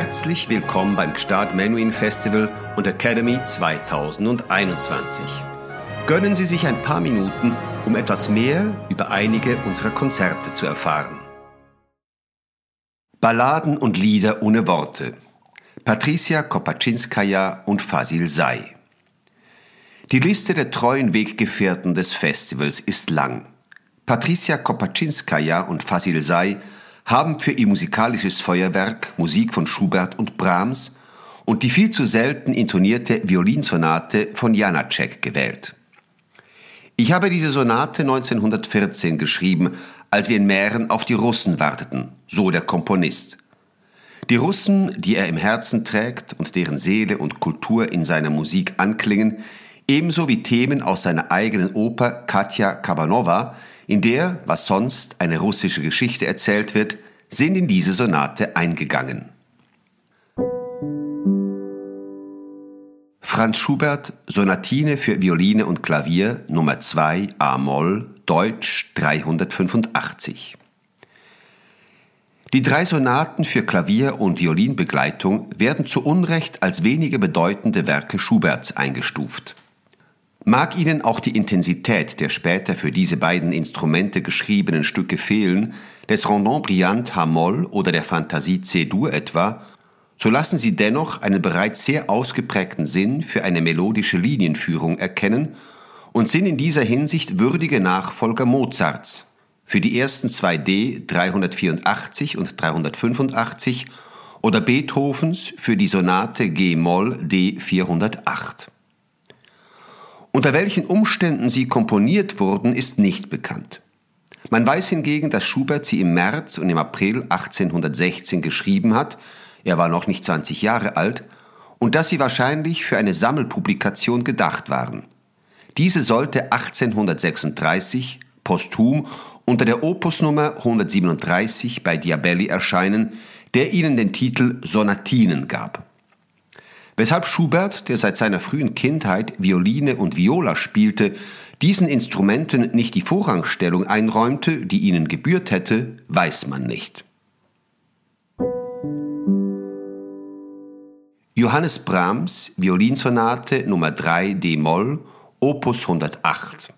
Herzlich willkommen beim Gstaad Menuhin Festival und Academy 2021. Gönnen Sie sich ein paar Minuten, um etwas mehr über einige unserer Konzerte zu erfahren. Balladen und Lieder ohne Worte. Patricia Kopaczynskaja und Fasil Say. Die Liste der treuen Weggefährten des Festivals ist lang. Patricia Kopaczynskaja und Fasil Say haben für ihr musikalisches Feuerwerk Musik von Schubert und Brahms und die viel zu selten intonierte Violinsonate von Janacek gewählt. Ich habe diese Sonate 1914 geschrieben, als wir in Mähren auf die Russen warteten, so der Komponist. Die Russen, die er im Herzen trägt und deren Seele und Kultur in seiner Musik anklingen, ebenso wie Themen aus seiner eigenen Oper Katja Kabanova, in der, was sonst eine russische Geschichte erzählt wird, sind in diese Sonate eingegangen. Franz Schubert Sonatine für Violine und Klavier Nummer 2 A-Moll Deutsch 385 Die drei Sonaten für Klavier und Violinbegleitung werden zu Unrecht als wenige bedeutende Werke Schuberts eingestuft. Mag Ihnen auch die Intensität der später für diese beiden Instrumente geschriebenen Stücke fehlen, des Rondon Brillant H-Moll oder der Fantasie C-Dur etwa, so lassen Sie dennoch einen bereits sehr ausgeprägten Sinn für eine melodische Linienführung erkennen und sind in dieser Hinsicht würdige Nachfolger Mozarts für die ersten zwei D 384 und 385 oder Beethovens für die Sonate G-Moll D 408. Unter welchen Umständen sie komponiert wurden, ist nicht bekannt. Man weiß hingegen, dass Schubert sie im März und im April 1816 geschrieben hat, er war noch nicht 20 Jahre alt, und dass sie wahrscheinlich für eine Sammelpublikation gedacht waren. Diese sollte 1836 posthum unter der Opusnummer 137 bei Diabelli erscheinen, der ihnen den Titel Sonatinen gab. Weshalb Schubert, der seit seiner frühen Kindheit Violine und Viola spielte, diesen Instrumenten nicht die Vorrangstellung einräumte, die ihnen gebührt hätte, weiß man nicht. Johannes Brahms Violinsonate Nummer 3 d-Moll Opus 108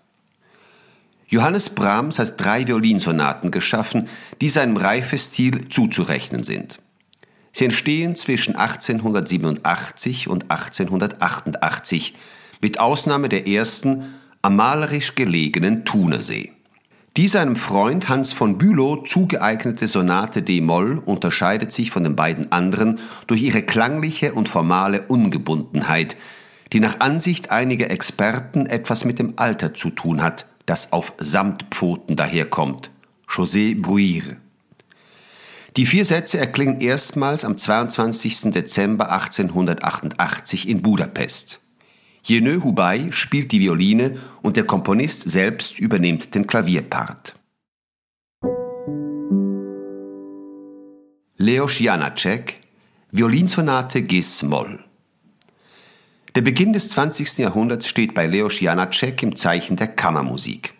Johannes Brahms hat drei Violinsonaten geschaffen, die seinem Reifestil zuzurechnen sind. Sie entstehen zwischen 1887 und 1888, mit Ausnahme der ersten am malerisch gelegenen Thunersee. Die seinem Freund Hans von Bülow zugeeignete Sonate d-Moll unterscheidet sich von den beiden anderen durch ihre klangliche und formale Ungebundenheit, die nach Ansicht einiger Experten etwas mit dem Alter zu tun hat, das auf Samtpfoten daherkommt. José Bruire. Die vier Sätze erklingen erstmals am 22. Dezember 1888 in Budapest. Jenö Hubei spielt die Violine und der Komponist selbst übernimmt den Klavierpart. Leos Janacek Violinsonate Gis-Moll Der Beginn des 20. Jahrhunderts steht bei Leos Janacek im Zeichen der Kammermusik.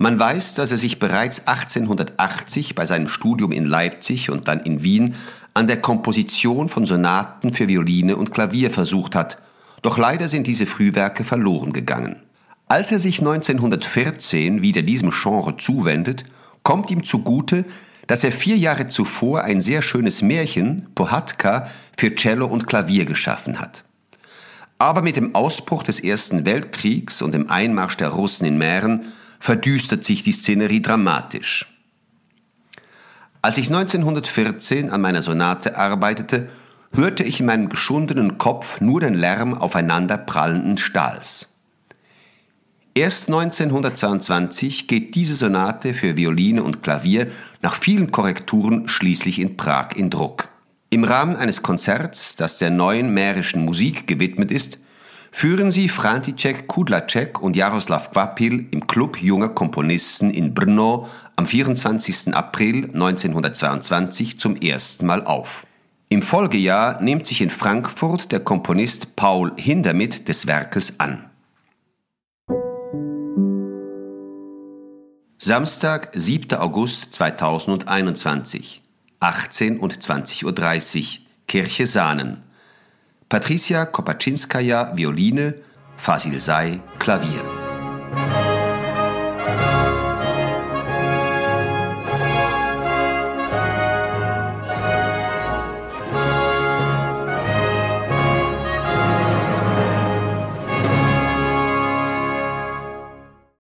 Man weiß, dass er sich bereits 1880 bei seinem Studium in Leipzig und dann in Wien an der Komposition von Sonaten für Violine und Klavier versucht hat, doch leider sind diese Frühwerke verloren gegangen. Als er sich 1914 wieder diesem Genre zuwendet, kommt ihm zugute, dass er vier Jahre zuvor ein sehr schönes Märchen, Pohatka, für Cello und Klavier geschaffen hat. Aber mit dem Ausbruch des Ersten Weltkriegs und dem Einmarsch der Russen in Mähren verdüstert sich die Szenerie dramatisch. Als ich 1914 an meiner Sonate arbeitete, hörte ich in meinem geschundenen Kopf nur den Lärm aufeinander prallenden Stahls. Erst 1922 geht diese Sonate für Violine und Klavier nach vielen Korrekturen schließlich in Prag in Druck. Im Rahmen eines Konzerts, das der neuen mährischen Musik gewidmet ist, führen sie František Kudlacek und Jaroslav Kvapil im Club junger Komponisten in Brno am 24. April 1922 zum ersten Mal auf. Im Folgejahr nimmt sich in Frankfurt der Komponist Paul Hindermitt des Werkes an. Samstag, 7. August 2021, 18 und 20.30 Uhr, Kirche Sahnen. Patricia Kopaczynskaja, Violine, Fasil Say, Klavier.